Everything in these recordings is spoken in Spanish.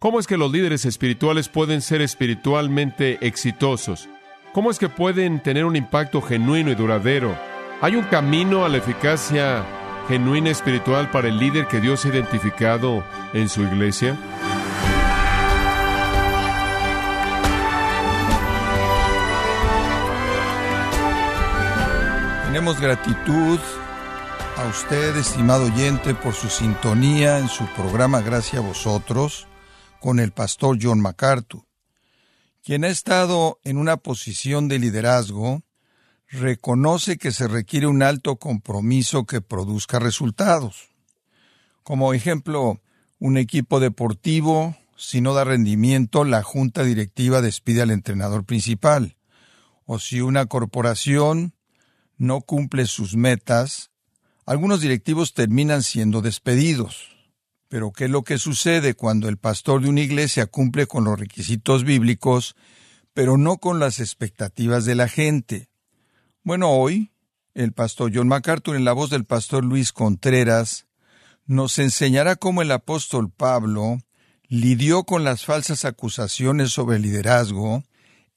¿Cómo es que los líderes espirituales pueden ser espiritualmente exitosos? ¿Cómo es que pueden tener un impacto genuino y duradero? ¿Hay un camino a la eficacia genuina espiritual para el líder que Dios ha identificado en su iglesia? Tenemos gratitud a usted, estimado oyente, por su sintonía en su programa Gracias a vosotros con el pastor John MacArthur, quien ha estado en una posición de liderazgo, reconoce que se requiere un alto compromiso que produzca resultados. Como ejemplo, un equipo deportivo, si no da rendimiento, la junta directiva despide al entrenador principal. O si una corporación no cumple sus metas, algunos directivos terminan siendo despedidos. Pero ¿qué es lo que sucede cuando el pastor de una iglesia cumple con los requisitos bíblicos, pero no con las expectativas de la gente? Bueno, hoy el pastor John MacArthur en la voz del pastor Luis Contreras nos enseñará cómo el apóstol Pablo lidió con las falsas acusaciones sobre liderazgo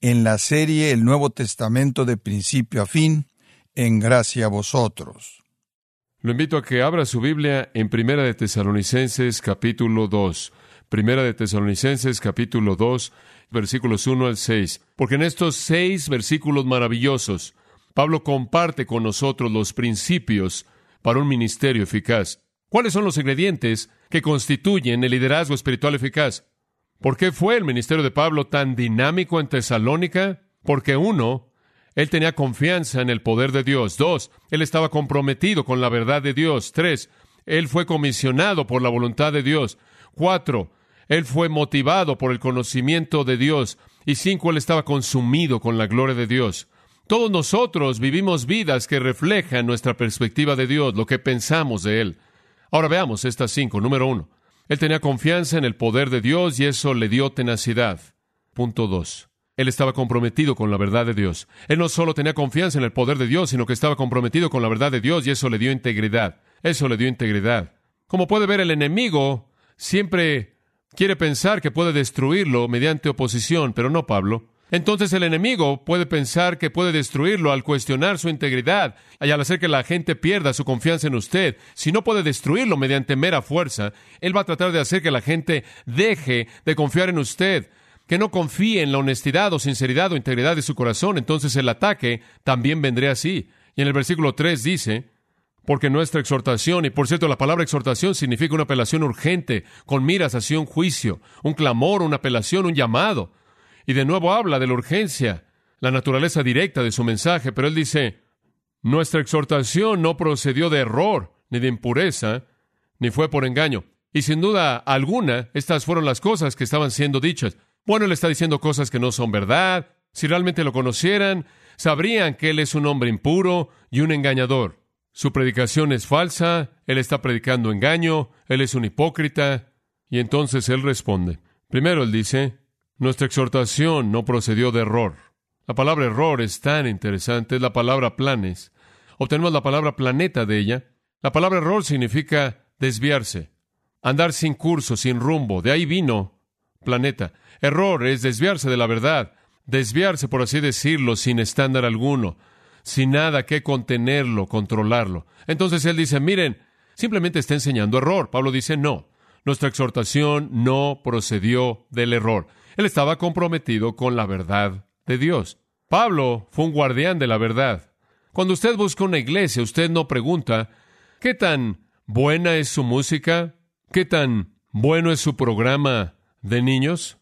en la serie El Nuevo Testamento de principio a fin, en gracia a vosotros. Lo invito a que abra su Biblia en Primera de Tesalonicenses capítulo 2. Primera de Tesalonicenses capítulo 2, versículos 1 al 6. Porque en estos seis versículos maravillosos, Pablo comparte con nosotros los principios para un ministerio eficaz. ¿Cuáles son los ingredientes que constituyen el liderazgo espiritual eficaz? ¿Por qué fue el ministerio de Pablo tan dinámico en Tesalónica? Porque uno, él tenía confianza en el poder de Dios. Dos, él estaba comprometido con la verdad de Dios. Tres, él fue comisionado por la voluntad de Dios. Cuatro, él fue motivado por el conocimiento de Dios. Y cinco, él estaba consumido con la gloria de Dios. Todos nosotros vivimos vidas que reflejan nuestra perspectiva de Dios, lo que pensamos de Él. Ahora veamos estas cinco. Número uno, él tenía confianza en el poder de Dios y eso le dio tenacidad. Punto dos. Él estaba comprometido con la verdad de Dios. Él no solo tenía confianza en el poder de Dios, sino que estaba comprometido con la verdad de Dios y eso le dio integridad. Eso le dio integridad. Como puede ver, el enemigo siempre quiere pensar que puede destruirlo mediante oposición, pero no Pablo. Entonces el enemigo puede pensar que puede destruirlo al cuestionar su integridad y al hacer que la gente pierda su confianza en usted. Si no puede destruirlo mediante mera fuerza, él va a tratar de hacer que la gente deje de confiar en usted que no confíe en la honestidad o sinceridad o integridad de su corazón, entonces el ataque también vendría así. Y en el versículo 3 dice, porque nuestra exhortación, y por cierto la palabra exhortación significa una apelación urgente, con miras hacia un juicio, un clamor, una apelación, un llamado. Y de nuevo habla de la urgencia, la naturaleza directa de su mensaje, pero él dice, nuestra exhortación no procedió de error, ni de impureza, ni fue por engaño. Y sin duda alguna, estas fueron las cosas que estaban siendo dichas. Bueno, él está diciendo cosas que no son verdad. Si realmente lo conocieran, sabrían que él es un hombre impuro y un engañador. Su predicación es falsa, él está predicando engaño, él es un hipócrita. Y entonces él responde. Primero él dice, nuestra exhortación no procedió de error. La palabra error es tan interesante, es la palabra planes. Obtenemos la palabra planeta de ella. La palabra error significa desviarse, andar sin curso, sin rumbo. De ahí vino planeta. Error es desviarse de la verdad, desviarse, por así decirlo, sin estándar alguno, sin nada que contenerlo, controlarlo. Entonces él dice, miren, simplemente está enseñando error. Pablo dice, no, nuestra exhortación no procedió del error. Él estaba comprometido con la verdad de Dios. Pablo fue un guardián de la verdad. Cuando usted busca una iglesia, usted no pregunta, ¿qué tan buena es su música? ¿Qué tan bueno es su programa de niños?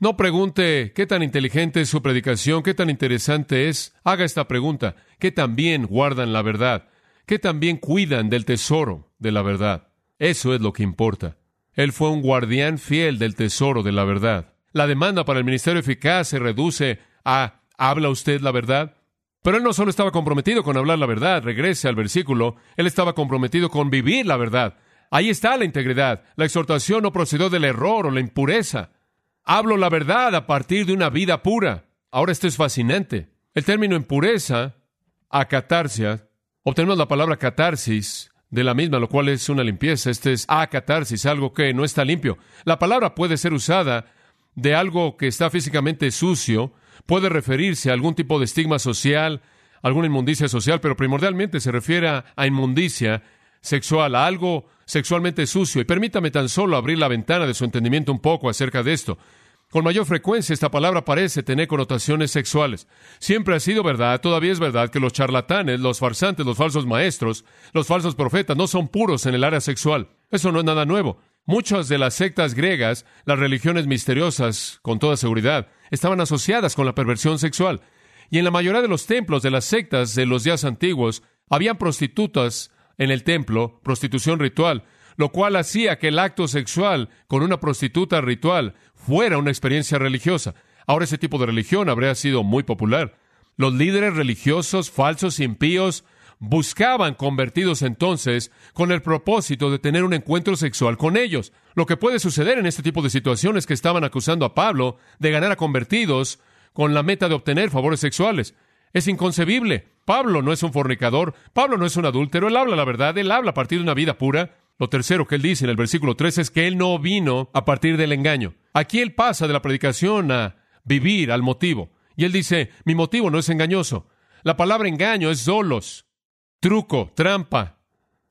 No pregunte qué tan inteligente es su predicación, qué tan interesante es. Haga esta pregunta. ¿Qué tan bien guardan la verdad? ¿Qué tan bien cuidan del tesoro de la verdad? Eso es lo que importa. Él fue un guardián fiel del tesoro de la verdad. La demanda para el ministerio eficaz se reduce a ¿habla usted la verdad? Pero él no solo estaba comprometido con hablar la verdad, regrese al versículo, él estaba comprometido con vivir la verdad. Ahí está la integridad. La exhortación no procedió del error o la impureza. Hablo la verdad a partir de una vida pura. Ahora esto es fascinante. El término impureza, acatarsia, obtenemos la palabra catarsis de la misma, lo cual es una limpieza. Este es a catarsis, algo que no está limpio. La palabra puede ser usada de algo que está físicamente sucio, puede referirse a algún tipo de estigma social, alguna inmundicia social, pero primordialmente se refiere a inmundicia sexual, a algo sexualmente sucio. Y permítame tan solo abrir la ventana de su entendimiento un poco acerca de esto. Con mayor frecuencia esta palabra parece tener connotaciones sexuales. Siempre ha sido verdad, todavía es verdad que los charlatanes, los farsantes, los falsos maestros, los falsos profetas no son puros en el área sexual. Eso no es nada nuevo. Muchas de las sectas griegas, las religiones misteriosas, con toda seguridad, estaban asociadas con la perversión sexual. Y en la mayoría de los templos de las sectas de los días antiguos, habían prostitutas en el templo, prostitución ritual, lo cual hacía que el acto sexual con una prostituta ritual fuera una experiencia religiosa. Ahora ese tipo de religión habría sido muy popular. Los líderes religiosos falsos y impíos buscaban convertidos entonces con el propósito de tener un encuentro sexual con ellos. Lo que puede suceder en este tipo de situaciones que estaban acusando a Pablo de ganar a convertidos con la meta de obtener favores sexuales. Es inconcebible. Pablo no es un fornicador, Pablo no es un adúltero, él habla la verdad, él habla a partir de una vida pura. Lo tercero que él dice en el versículo 3 es que él no vino a partir del engaño. Aquí él pasa de la predicación a vivir, al motivo. Y él dice, mi motivo no es engañoso. La palabra engaño es solos, truco, trampa,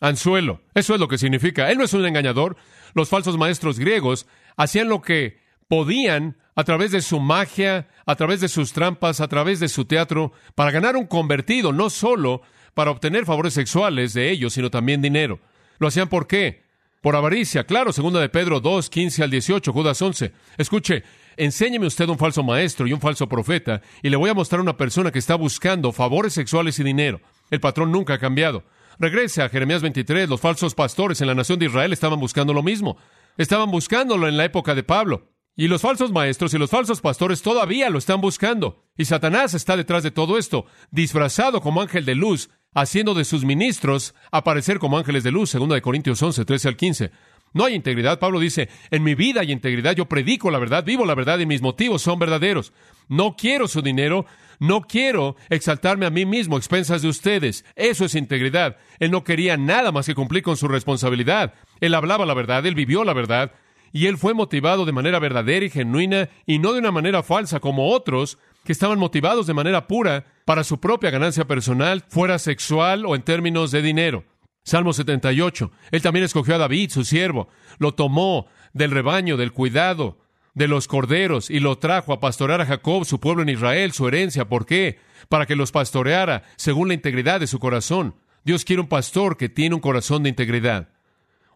anzuelo. Eso es lo que significa. Él no es un engañador. Los falsos maestros griegos hacían lo que podían a través de su magia, a través de sus trampas, a través de su teatro, para ganar un convertido, no solo para obtener favores sexuales de ellos, sino también dinero. ¿Lo hacían por qué? Por avaricia, claro, segunda de Pedro 2, 15 al 18, Judas 11. Escuche, enséñeme usted un falso maestro y un falso profeta, y le voy a mostrar una persona que está buscando favores sexuales y dinero. El patrón nunca ha cambiado. Regrese a Jeremías 23, los falsos pastores en la nación de Israel estaban buscando lo mismo. Estaban buscándolo en la época de Pablo. Y los falsos maestros y los falsos pastores todavía lo están buscando. Y Satanás está detrás de todo esto, disfrazado como ángel de luz, haciendo de sus ministros aparecer como ángeles de luz, segunda Corintios 11, 13 al 15. No hay integridad. Pablo dice, en mi vida hay integridad, yo predico la verdad, vivo la verdad y mis motivos son verdaderos. No quiero su dinero, no quiero exaltarme a mí mismo expensas de ustedes. Eso es integridad. Él no quería nada más que cumplir con su responsabilidad. Él hablaba la verdad, él vivió la verdad, y él fue motivado de manera verdadera y genuina y no de una manera falsa como otros que estaban motivados de manera pura para su propia ganancia personal, fuera sexual o en términos de dinero. Salmo 78. Él también escogió a David, su siervo, lo tomó del rebaño, del cuidado, de los corderos, y lo trajo a pastorear a Jacob, su pueblo en Israel, su herencia. ¿Por qué? Para que los pastoreara según la integridad de su corazón. Dios quiere un pastor que tiene un corazón de integridad.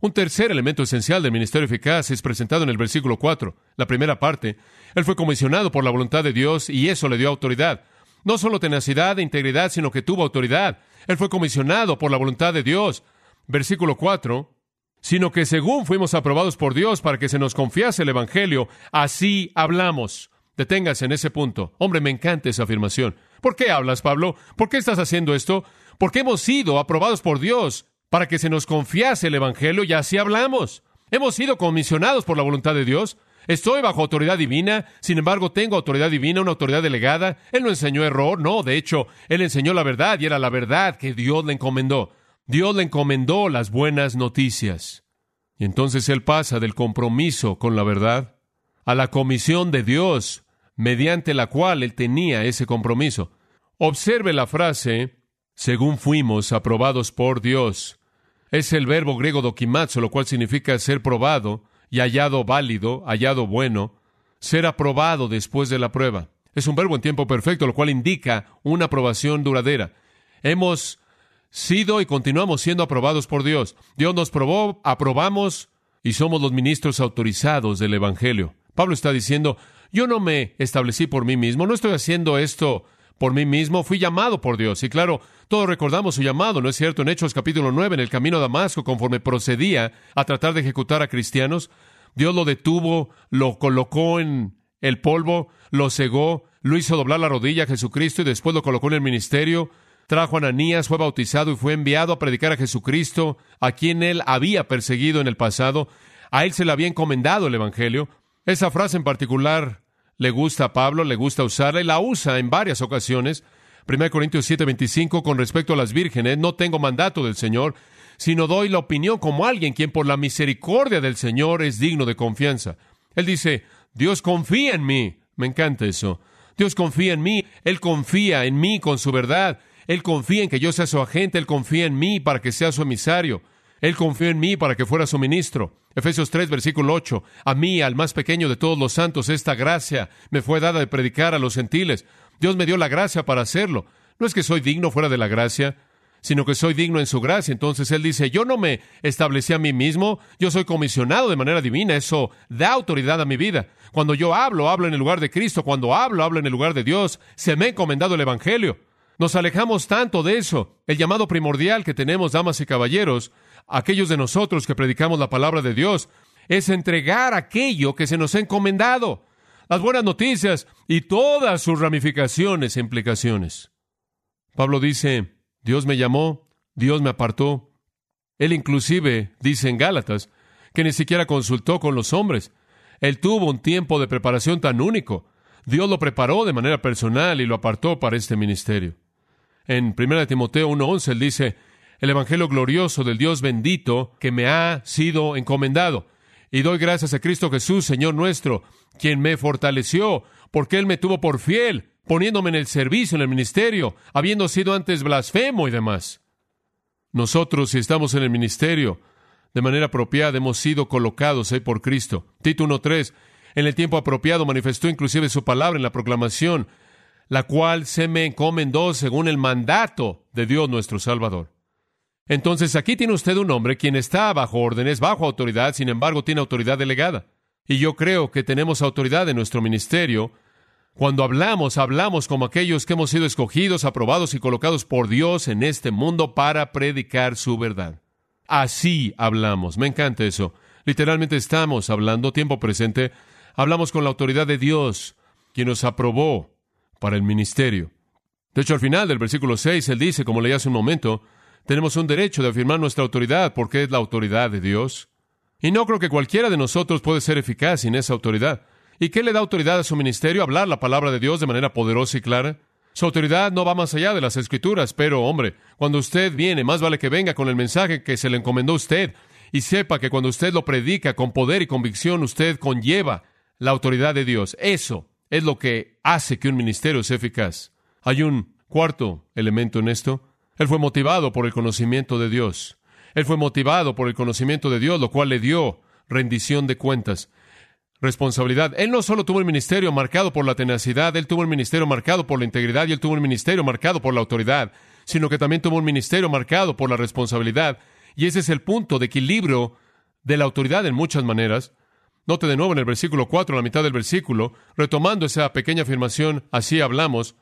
Un tercer elemento esencial del ministerio eficaz es presentado en el versículo 4, la primera parte. Él fue comisionado por la voluntad de Dios y eso le dio autoridad. No solo tenacidad e integridad, sino que tuvo autoridad. Él fue comisionado por la voluntad de Dios. Versículo 4, sino que según fuimos aprobados por Dios para que se nos confiase el Evangelio, así hablamos. Deténgase en ese punto. Hombre, me encanta esa afirmación. ¿Por qué hablas, Pablo? ¿Por qué estás haciendo esto? Porque hemos sido aprobados por Dios para que se nos confiase el Evangelio y así hablamos. Hemos sido comisionados por la voluntad de Dios. Estoy bajo autoridad divina, sin embargo tengo autoridad divina, una autoridad delegada. Él no enseñó error, no, de hecho, él enseñó la verdad y era la verdad que Dios le encomendó. Dios le encomendó las buenas noticias. Y entonces él pasa del compromiso con la verdad a la comisión de Dios, mediante la cual él tenía ese compromiso. Observe la frase según fuimos aprobados por Dios. Es el verbo griego dokimazo, lo cual significa ser probado y hallado válido, hallado bueno, ser aprobado después de la prueba. Es un verbo en tiempo perfecto, lo cual indica una aprobación duradera. Hemos sido y continuamos siendo aprobados por Dios. Dios nos probó, aprobamos y somos los ministros autorizados del Evangelio. Pablo está diciendo, yo no me establecí por mí mismo, no estoy haciendo esto por mí mismo, fui llamado por Dios. Y claro, todos recordamos su llamado, ¿no es cierto? En Hechos capítulo 9, en el camino a Damasco, conforme procedía a tratar de ejecutar a cristianos, Dios lo detuvo, lo colocó en el polvo, lo cegó, lo hizo doblar la rodilla a Jesucristo y después lo colocó en el ministerio. Trajo a Ananías, fue bautizado y fue enviado a predicar a Jesucristo, a quien él había perseguido en el pasado. A él se le había encomendado el Evangelio. Esa frase en particular le gusta a Pablo, le gusta usarla y la usa en varias ocasiones. 1 Corintios 7:25 con respecto a las vírgenes, no tengo mandato del Señor, sino doy la opinión como alguien quien por la misericordia del Señor es digno de confianza. Él dice, Dios confía en mí. Me encanta eso. Dios confía en mí. Él confía en mí con su verdad. Él confía en que yo sea su agente. Él confía en mí para que sea su emisario. Él confió en mí para que fuera su ministro. Efesios 3, versículo 8. A mí, al más pequeño de todos los santos, esta gracia me fue dada de predicar a los gentiles. Dios me dio la gracia para hacerlo. No es que soy digno fuera de la gracia, sino que soy digno en su gracia. Entonces Él dice, yo no me establecí a mí mismo, yo soy comisionado de manera divina, eso da autoridad a mi vida. Cuando yo hablo, hablo en el lugar de Cristo, cuando hablo, hablo en el lugar de Dios, se me ha encomendado el Evangelio. Nos alejamos tanto de eso. El llamado primordial que tenemos, damas y caballeros, aquellos de nosotros que predicamos la palabra de Dios, es entregar aquello que se nos ha encomendado, las buenas noticias y todas sus ramificaciones e implicaciones. Pablo dice, Dios me llamó, Dios me apartó. Él inclusive dice en Gálatas que ni siquiera consultó con los hombres. Él tuvo un tiempo de preparación tan único. Dios lo preparó de manera personal y lo apartó para este ministerio. En 1 Timoteo 1.11 él dice, el Evangelio glorioso del Dios bendito que me ha sido encomendado. Y doy gracias a Cristo Jesús, Señor nuestro, quien me fortaleció, porque Él me tuvo por fiel, poniéndome en el servicio, en el ministerio, habiendo sido antes blasfemo y demás. Nosotros, si estamos en el ministerio, de manera apropiada, hemos sido colocados por Cristo. Tito 1.3, en el tiempo apropiado manifestó inclusive su palabra en la proclamación, la cual se me encomendó según el mandato de Dios nuestro Salvador. Entonces aquí tiene usted un hombre quien está bajo órdenes, bajo autoridad, sin embargo tiene autoridad delegada. Y yo creo que tenemos autoridad en nuestro ministerio. Cuando hablamos, hablamos como aquellos que hemos sido escogidos, aprobados y colocados por Dios en este mundo para predicar su verdad. Así hablamos. Me encanta eso. Literalmente estamos hablando, tiempo presente, hablamos con la autoridad de Dios, quien nos aprobó para el ministerio. De hecho, al final del versículo 6, él dice, como leí hace un momento, tenemos un derecho de afirmar nuestra autoridad porque es la autoridad de Dios. Y no creo que cualquiera de nosotros puede ser eficaz sin esa autoridad. ¿Y qué le da autoridad a su ministerio? Hablar la palabra de Dios de manera poderosa y clara. Su autoridad no va más allá de las escrituras, pero hombre, cuando usted viene, más vale que venga con el mensaje que se le encomendó a usted y sepa que cuando usted lo predica con poder y convicción, usted conlleva la autoridad de Dios. Eso es lo que hace que un ministerio sea eficaz. Hay un cuarto elemento en esto. Él fue motivado por el conocimiento de Dios. Él fue motivado por el conocimiento de Dios, lo cual le dio rendición de cuentas, responsabilidad. Él no solo tuvo el ministerio marcado por la tenacidad, él tuvo el ministerio marcado por la integridad y él tuvo el ministerio marcado por la autoridad, sino que también tuvo un ministerio marcado por la responsabilidad. Y ese es el punto de equilibrio de la autoridad en muchas maneras. Note de nuevo en el versículo 4, la mitad del versículo, retomando esa pequeña afirmación, así hablamos,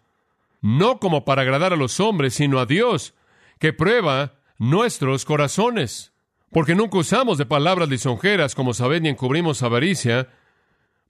no como para agradar a los hombres, sino a Dios, que prueba nuestros corazones. Porque nunca usamos de palabras lisonjeras, como sabed, ni encubrimos avaricia.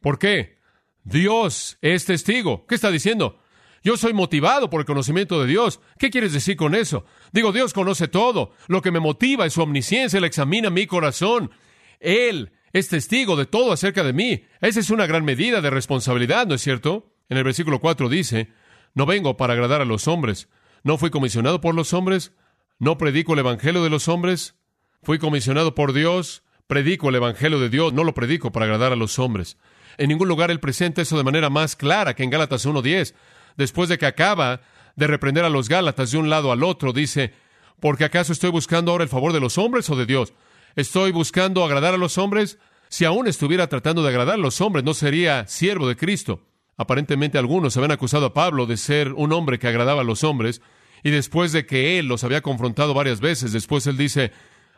¿Por qué? Dios es testigo. ¿Qué está diciendo? Yo soy motivado por el conocimiento de Dios. ¿Qué quieres decir con eso? Digo, Dios conoce todo. Lo que me motiva es su omnisciencia. Él examina mi corazón. Él es testigo de todo acerca de mí. Esa es una gran medida de responsabilidad, ¿no es cierto? En el versículo 4 dice, no vengo para agradar a los hombres. No fui comisionado por los hombres. No predico el Evangelio de los hombres. Fui comisionado por Dios. Predico el Evangelio de Dios. No lo predico para agradar a los hombres. En ningún lugar él presenta eso de manera más clara que en Gálatas 1.10. Después de que acaba de reprender a los Gálatas de un lado al otro, dice, porque acaso estoy buscando ahora el favor de los hombres o de Dios? ¿Estoy buscando agradar a los hombres? Si aún estuviera tratando de agradar a los hombres, no sería siervo de Cristo. Aparentemente algunos habían acusado a Pablo de ser un hombre que agradaba a los hombres, y después de que él los había confrontado varias veces, después él dice,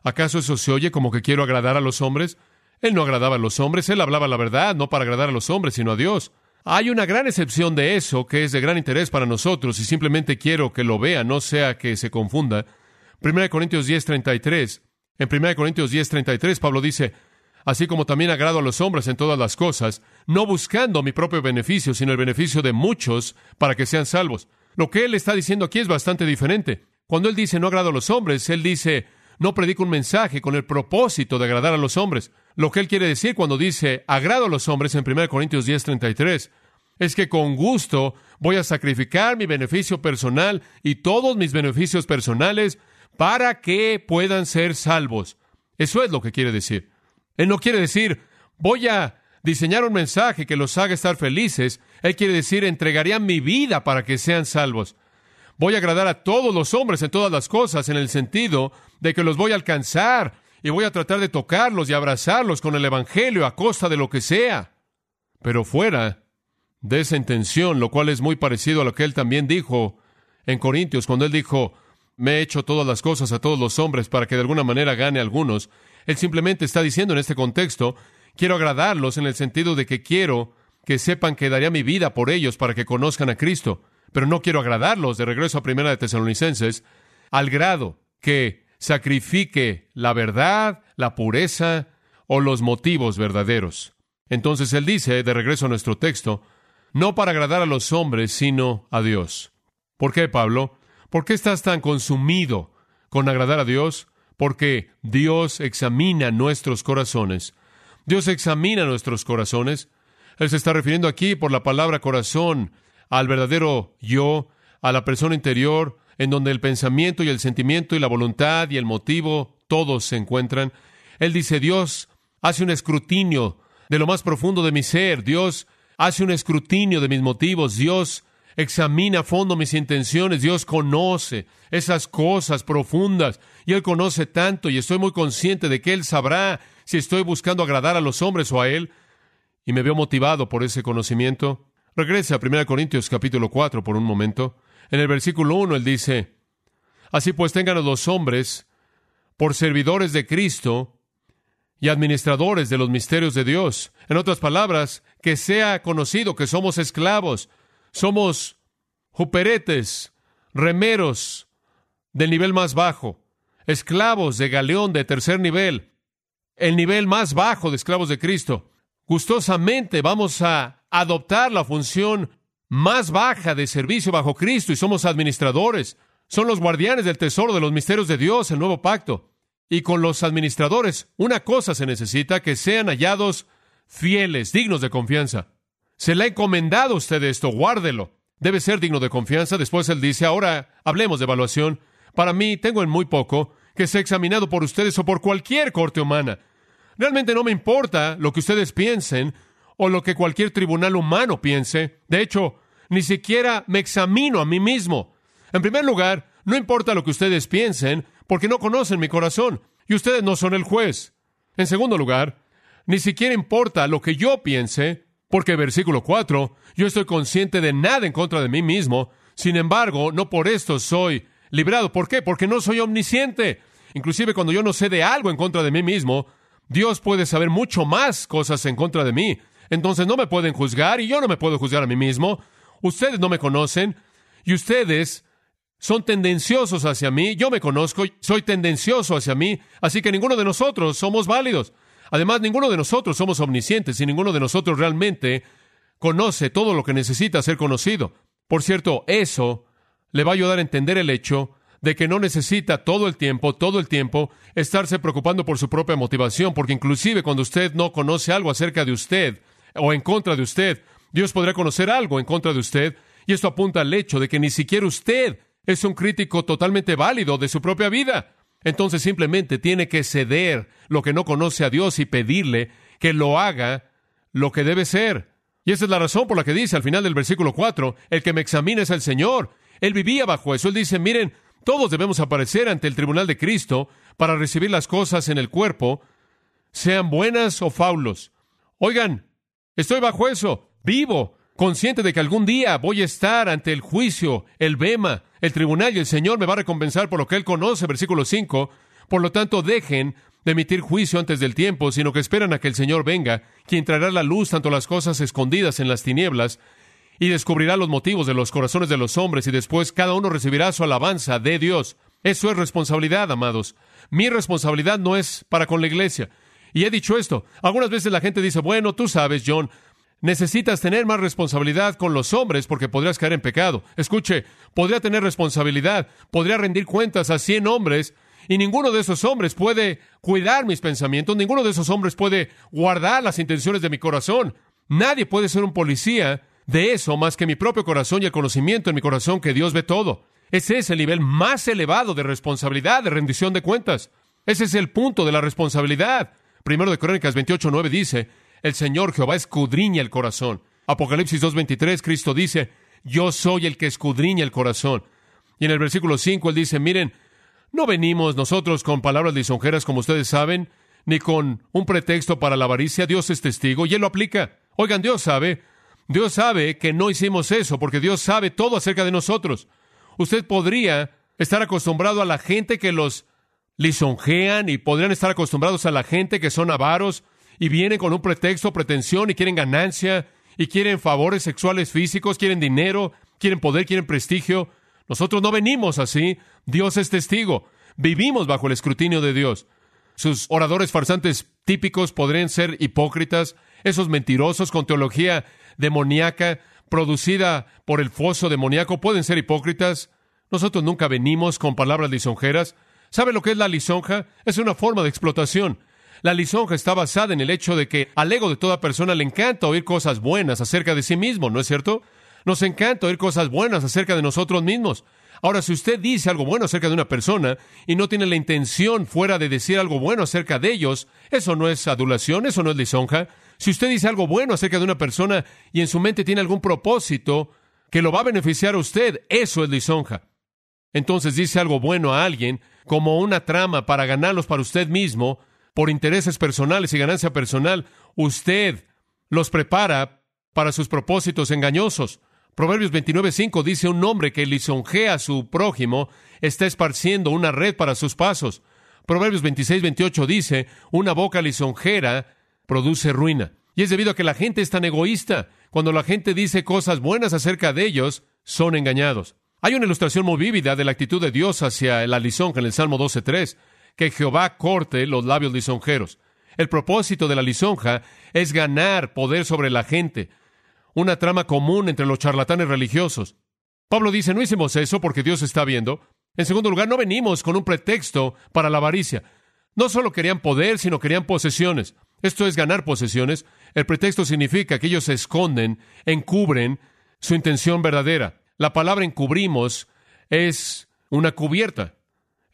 ¿acaso eso se oye como que quiero agradar a los hombres? Él no agradaba a los hombres, él hablaba la verdad, no para agradar a los hombres, sino a Dios. Hay una gran excepción de eso que es de gran interés para nosotros y simplemente quiero que lo vea, no sea que se confunda. 1 Corintios 10:33. En 1 Corintios 10:33 Pablo dice, así como también agrado a los hombres en todas las cosas, no buscando mi propio beneficio, sino el beneficio de muchos para que sean salvos. Lo que él está diciendo aquí es bastante diferente. Cuando él dice no agrado a los hombres, él dice no predico un mensaje con el propósito de agradar a los hombres. Lo que él quiere decir cuando dice agrado a los hombres en 1 Corintios 10:33 es que con gusto voy a sacrificar mi beneficio personal y todos mis beneficios personales para que puedan ser salvos. Eso es lo que quiere decir. Él no quiere decir, voy a diseñar un mensaje que los haga estar felices. Él quiere decir, entregaría mi vida para que sean salvos. Voy a agradar a todos los hombres en todas las cosas, en el sentido de que los voy a alcanzar y voy a tratar de tocarlos y abrazarlos con el Evangelio a costa de lo que sea. Pero fuera de esa intención, lo cual es muy parecido a lo que él también dijo en Corintios, cuando él dijo, me he hecho todas las cosas a todos los hombres para que de alguna manera gane a algunos. Él simplemente está diciendo en este contexto, quiero agradarlos en el sentido de que quiero que sepan que daría mi vida por ellos para que conozcan a Cristo, pero no quiero agradarlos de regreso a Primera de Tesalonicenses al grado que sacrifique la verdad, la pureza o los motivos verdaderos. Entonces él dice, de regreso a nuestro texto, no para agradar a los hombres, sino a Dios. ¿Por qué, Pablo? ¿Por qué estás tan consumido con agradar a Dios? Porque Dios examina nuestros corazones. Dios examina nuestros corazones. Él se está refiriendo aquí por la palabra corazón al verdadero yo, a la persona interior, en donde el pensamiento y el sentimiento y la voluntad y el motivo todos se encuentran. Él dice, Dios hace un escrutinio de lo más profundo de mi ser. Dios hace un escrutinio de mis motivos. Dios examina a fondo mis intenciones. Dios conoce esas cosas profundas y Él conoce tanto y estoy muy consciente de que Él sabrá si estoy buscando agradar a los hombres o a Él y me veo motivado por ese conocimiento. Regrese a 1 Corintios capítulo 4 por un momento. En el versículo 1 Él dice, Así pues tengan a los hombres por servidores de Cristo y administradores de los misterios de Dios. En otras palabras, que sea conocido que somos esclavos, somos juperetes, remeros del nivel más bajo, esclavos de galeón de tercer nivel, el nivel más bajo de esclavos de Cristo. Gustosamente vamos a adoptar la función más baja de servicio bajo Cristo y somos administradores. Son los guardianes del tesoro de los misterios de Dios, el nuevo pacto. Y con los administradores, una cosa se necesita, que sean hallados fieles, dignos de confianza. Se le ha encomendado a usted esto, guárdelo. Debe ser digno de confianza. Después él dice, ahora hablemos de evaluación. Para mí, tengo en muy poco que sea examinado por ustedes o por cualquier corte humana. Realmente no me importa lo que ustedes piensen o lo que cualquier tribunal humano piense. De hecho, ni siquiera me examino a mí mismo. En primer lugar, no importa lo que ustedes piensen, porque no conocen mi corazón, y ustedes no son el juez. En segundo lugar, ni siquiera importa lo que yo piense, porque versículo 4, yo estoy consciente de nada en contra de mí mismo, sin embargo, no por esto soy librado. ¿Por qué? Porque no soy omnisciente. Inclusive cuando yo no sé de algo en contra de mí mismo, Dios puede saber mucho más cosas en contra de mí. Entonces no me pueden juzgar y yo no me puedo juzgar a mí mismo. Ustedes no me conocen y ustedes son tendenciosos hacia mí, yo me conozco, soy tendencioso hacia mí, así que ninguno de nosotros somos válidos. Además, ninguno de nosotros somos omniscientes y ninguno de nosotros realmente conoce todo lo que necesita ser conocido. Por cierto, eso le va a ayudar a entender el hecho de que no necesita todo el tiempo, todo el tiempo, estarse preocupando por su propia motivación, porque inclusive cuando usted no conoce algo acerca de usted o en contra de usted, Dios podrá conocer algo en contra de usted, y esto apunta al hecho de que ni siquiera usted es un crítico totalmente válido de su propia vida. Entonces simplemente tiene que ceder lo que no conoce a Dios y pedirle que lo haga lo que debe ser. Y esa es la razón por la que dice al final del versículo 4, el que me examina es el Señor. Él vivía bajo eso. Él dice, miren, todos debemos aparecer ante el tribunal de Cristo para recibir las cosas en el cuerpo, sean buenas o faulos. Oigan, estoy bajo eso, vivo, consciente de que algún día voy a estar ante el juicio, el bema, el tribunal y el Señor me va a recompensar por lo que Él conoce, versículo 5. Por lo tanto, dejen de emitir juicio antes del tiempo, sino que esperan a que el Señor venga, quien traerá la luz tanto las cosas escondidas en las tinieblas, y descubrirá los motivos de los corazones de los hombres, y después cada uno recibirá su alabanza de Dios. Eso es responsabilidad, amados. Mi responsabilidad no es para con la iglesia. Y he dicho esto. Algunas veces la gente dice, bueno, tú sabes, John, necesitas tener más responsabilidad con los hombres porque podrías caer en pecado. Escuche, podría tener responsabilidad, podría rendir cuentas a cien hombres y ninguno de esos hombres puede cuidar mis pensamientos, ninguno de esos hombres puede guardar las intenciones de mi corazón. Nadie puede ser un policía de eso más que mi propio corazón y el conocimiento en mi corazón que Dios ve todo. Ese es el nivel más elevado de responsabilidad, de rendición de cuentas. Ese es el punto de la responsabilidad. Primero de Crónicas 28.9 dice, el Señor Jehová escudriña el corazón. Apocalipsis 2.23, Cristo dice, yo soy el que escudriña el corazón. Y en el versículo 5 él dice, miren, no venimos nosotros con palabras lisonjeras como ustedes saben, ni con un pretexto para la avaricia. Dios es testigo y él lo aplica. Oigan, Dios sabe, Dios sabe que no hicimos eso porque Dios sabe todo acerca de nosotros. Usted podría estar acostumbrado a la gente que los lisonjean y podrían estar acostumbrados a la gente que son avaros y vienen con un pretexto, pretensión y quieren ganancia y quieren favores sexuales físicos, quieren dinero, quieren poder, quieren prestigio. Nosotros no venimos así. Dios es testigo. Vivimos bajo el escrutinio de Dios. Sus oradores farsantes típicos podrían ser hipócritas, esos mentirosos con teología demoníaca producida por el foso demoníaco pueden ser hipócritas. Nosotros nunca venimos con palabras lisonjeras. ¿Sabe lo que es la lisonja? Es una forma de explotación. La lisonja está basada en el hecho de que al ego de toda persona le encanta oír cosas buenas acerca de sí mismo, ¿no es cierto? Nos encanta oír cosas buenas acerca de nosotros mismos. Ahora, si usted dice algo bueno acerca de una persona y no tiene la intención fuera de decir algo bueno acerca de ellos, eso no es adulación, eso no es lisonja. Si usted dice algo bueno acerca de una persona y en su mente tiene algún propósito que lo va a beneficiar a usted, eso es lisonja. Entonces dice algo bueno a alguien como una trama para ganarlos para usted mismo, por intereses personales y ganancia personal, usted los prepara para sus propósitos engañosos. Proverbios 29.5 dice un hombre que lisonjea a su prójimo está esparciendo una red para sus pasos. Proverbios 26.28 dice una boca lisonjera produce ruina. Y es debido a que la gente es tan egoísta. Cuando la gente dice cosas buenas acerca de ellos, son engañados. Hay una ilustración muy vívida de la actitud de Dios hacia la lisonja en el Salmo 12.3, que Jehová corte los labios lisonjeros. El propósito de la lisonja es ganar poder sobre la gente, una trama común entre los charlatanes religiosos. Pablo dice, no hicimos eso porque Dios está viendo. En segundo lugar, no venimos con un pretexto para la avaricia. No solo querían poder, sino querían posesiones. Esto es ganar posesiones. El pretexto significa que ellos se esconden, encubren su intención verdadera. La palabra encubrimos es una cubierta.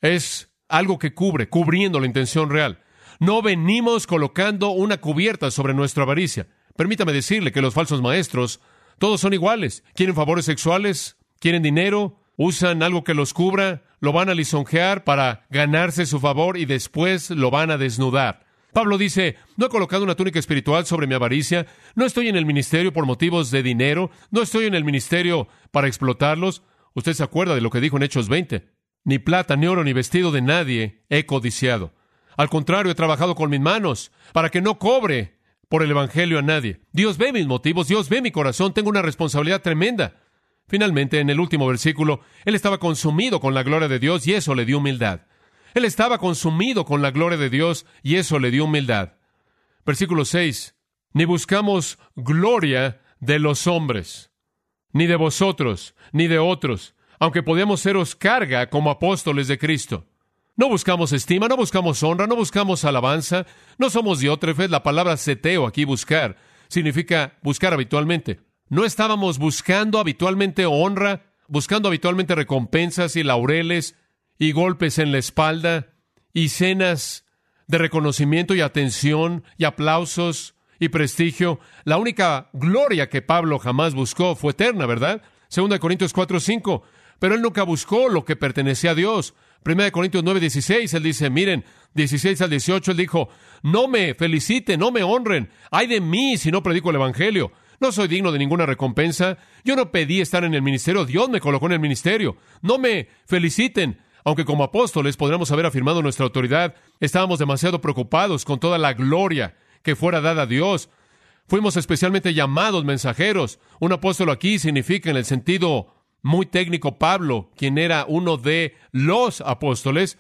Es algo que cubre, cubriendo la intención real. No venimos colocando una cubierta sobre nuestra avaricia. Permítame decirle que los falsos maestros, todos son iguales. Quieren favores sexuales, quieren dinero, usan algo que los cubra, lo van a lisonjear para ganarse su favor y después lo van a desnudar. Pablo dice, no he colocado una túnica espiritual sobre mi avaricia, no estoy en el ministerio por motivos de dinero, no estoy en el ministerio para explotarlos. Usted se acuerda de lo que dijo en Hechos 20. Ni plata, ni oro, ni vestido de nadie he codiciado. Al contrario, he trabajado con mis manos para que no cobre por el Evangelio a nadie. Dios ve mis motivos, Dios ve mi corazón, tengo una responsabilidad tremenda. Finalmente, en el último versículo, Él estaba consumido con la gloria de Dios y eso le dio humildad. Él estaba consumido con la gloria de Dios y eso le dio humildad. Versículo 6. Ni buscamos gloria de los hombres, ni de vosotros, ni de otros, aunque podíamos seros carga como apóstoles de Cristo. No buscamos estima, no buscamos honra, no buscamos alabanza, no somos diótrefes. La palabra seteo aquí buscar significa buscar habitualmente. No estábamos buscando habitualmente honra, buscando habitualmente recompensas y laureles y golpes en la espalda y cenas de reconocimiento y atención y aplausos y prestigio. La única gloria que Pablo jamás buscó fue eterna, ¿verdad? Segunda de Corintios 4, 5. Pero él nunca buscó lo que pertenecía a Dios. Primera de Corintios 9, 16, él dice, miren, 16 al 18, él dijo, no me feliciten, no me honren, ay de mí si no predico el Evangelio. No soy digno de ninguna recompensa. Yo no pedí estar en el ministerio, Dios me colocó en el ministerio. No me feliciten. Aunque como apóstoles podríamos haber afirmado nuestra autoridad, estábamos demasiado preocupados con toda la gloria que fuera dada a Dios. Fuimos especialmente llamados mensajeros. Un apóstol aquí significa en el sentido muy técnico Pablo, quien era uno de los apóstoles,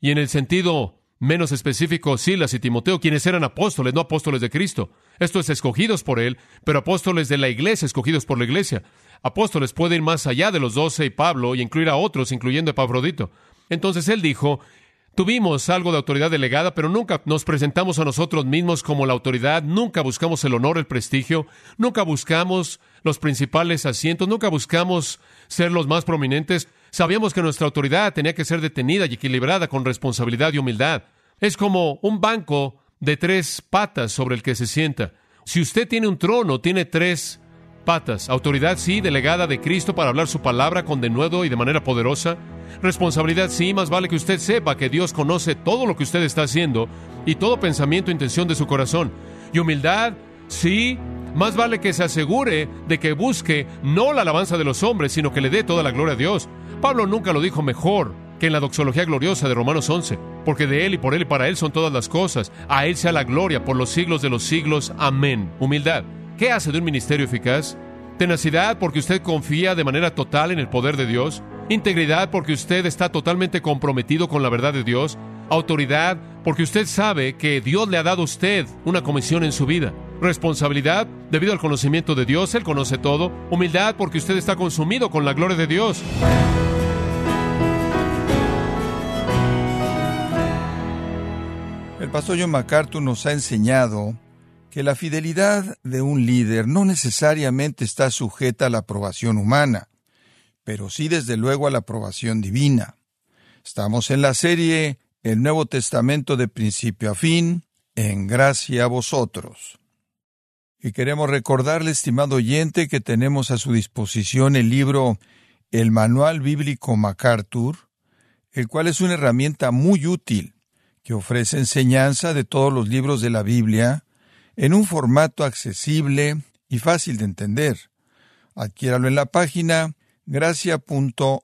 y en el sentido menos específico Silas y Timoteo, quienes eran apóstoles, no apóstoles de Cristo. Esto es escogidos por él, pero apóstoles de la iglesia, escogidos por la iglesia. Apóstoles puede ir más allá de los doce y Pablo y incluir a otros, incluyendo a Epafrodito. Entonces él dijo, Tuvimos algo de autoridad delegada, pero nunca nos presentamos a nosotros mismos como la autoridad, nunca buscamos el honor, el prestigio, nunca buscamos los principales asientos, nunca buscamos ser los más prominentes, Sabíamos que nuestra autoridad tenía que ser detenida y equilibrada con responsabilidad y humildad. Es como un banco de tres patas sobre el que se sienta. Si usted tiene un trono, tiene tres patas. Autoridad sí, delegada de Cristo para hablar su palabra con denuedo y de manera poderosa. Responsabilidad sí, más vale que usted sepa que Dios conoce todo lo que usted está haciendo y todo pensamiento e intención de su corazón. Y humildad sí, más vale que se asegure de que busque no la alabanza de los hombres, sino que le dé toda la gloria a Dios. Pablo nunca lo dijo mejor que en la doxología gloriosa de Romanos 11, porque de Él y por Él y para Él son todas las cosas. A Él sea la gloria por los siglos de los siglos. Amén. Humildad. ¿Qué hace de un ministerio eficaz? Tenacidad porque usted confía de manera total en el poder de Dios. Integridad porque usted está totalmente comprometido con la verdad de Dios. Autoridad porque usted sabe que Dios le ha dado a usted una comisión en su vida. Responsabilidad debido al conocimiento de Dios, Él conoce todo. Humildad porque usted está consumido con la gloria de Dios. El pastor John MacArthur nos ha enseñado que la fidelidad de un líder no necesariamente está sujeta a la aprobación humana, pero sí desde luego a la aprobación divina. Estamos en la serie El Nuevo Testamento de principio a fin, en gracia a vosotros. Y queremos recordarle, estimado oyente, que tenemos a su disposición el libro El Manual Bíblico MacArthur, el cual es una herramienta muy útil que ofrece enseñanza de todos los libros de la Biblia, en un formato accesible y fácil de entender. Adquiéralo en la página gracia.org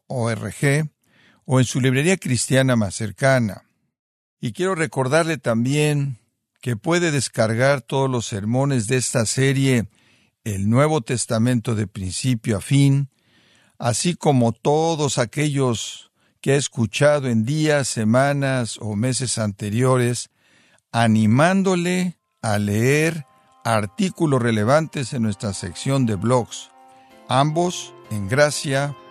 o en su librería cristiana más cercana. Y quiero recordarle también que puede descargar todos los sermones de esta serie, el Nuevo Testamento de principio a fin, así como todos aquellos que ha escuchado en días, semanas o meses anteriores, animándole a leer artículos relevantes en nuestra sección de blogs, ambos en gracia.org.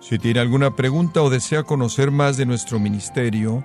Si tiene alguna pregunta o desea conocer más de nuestro ministerio,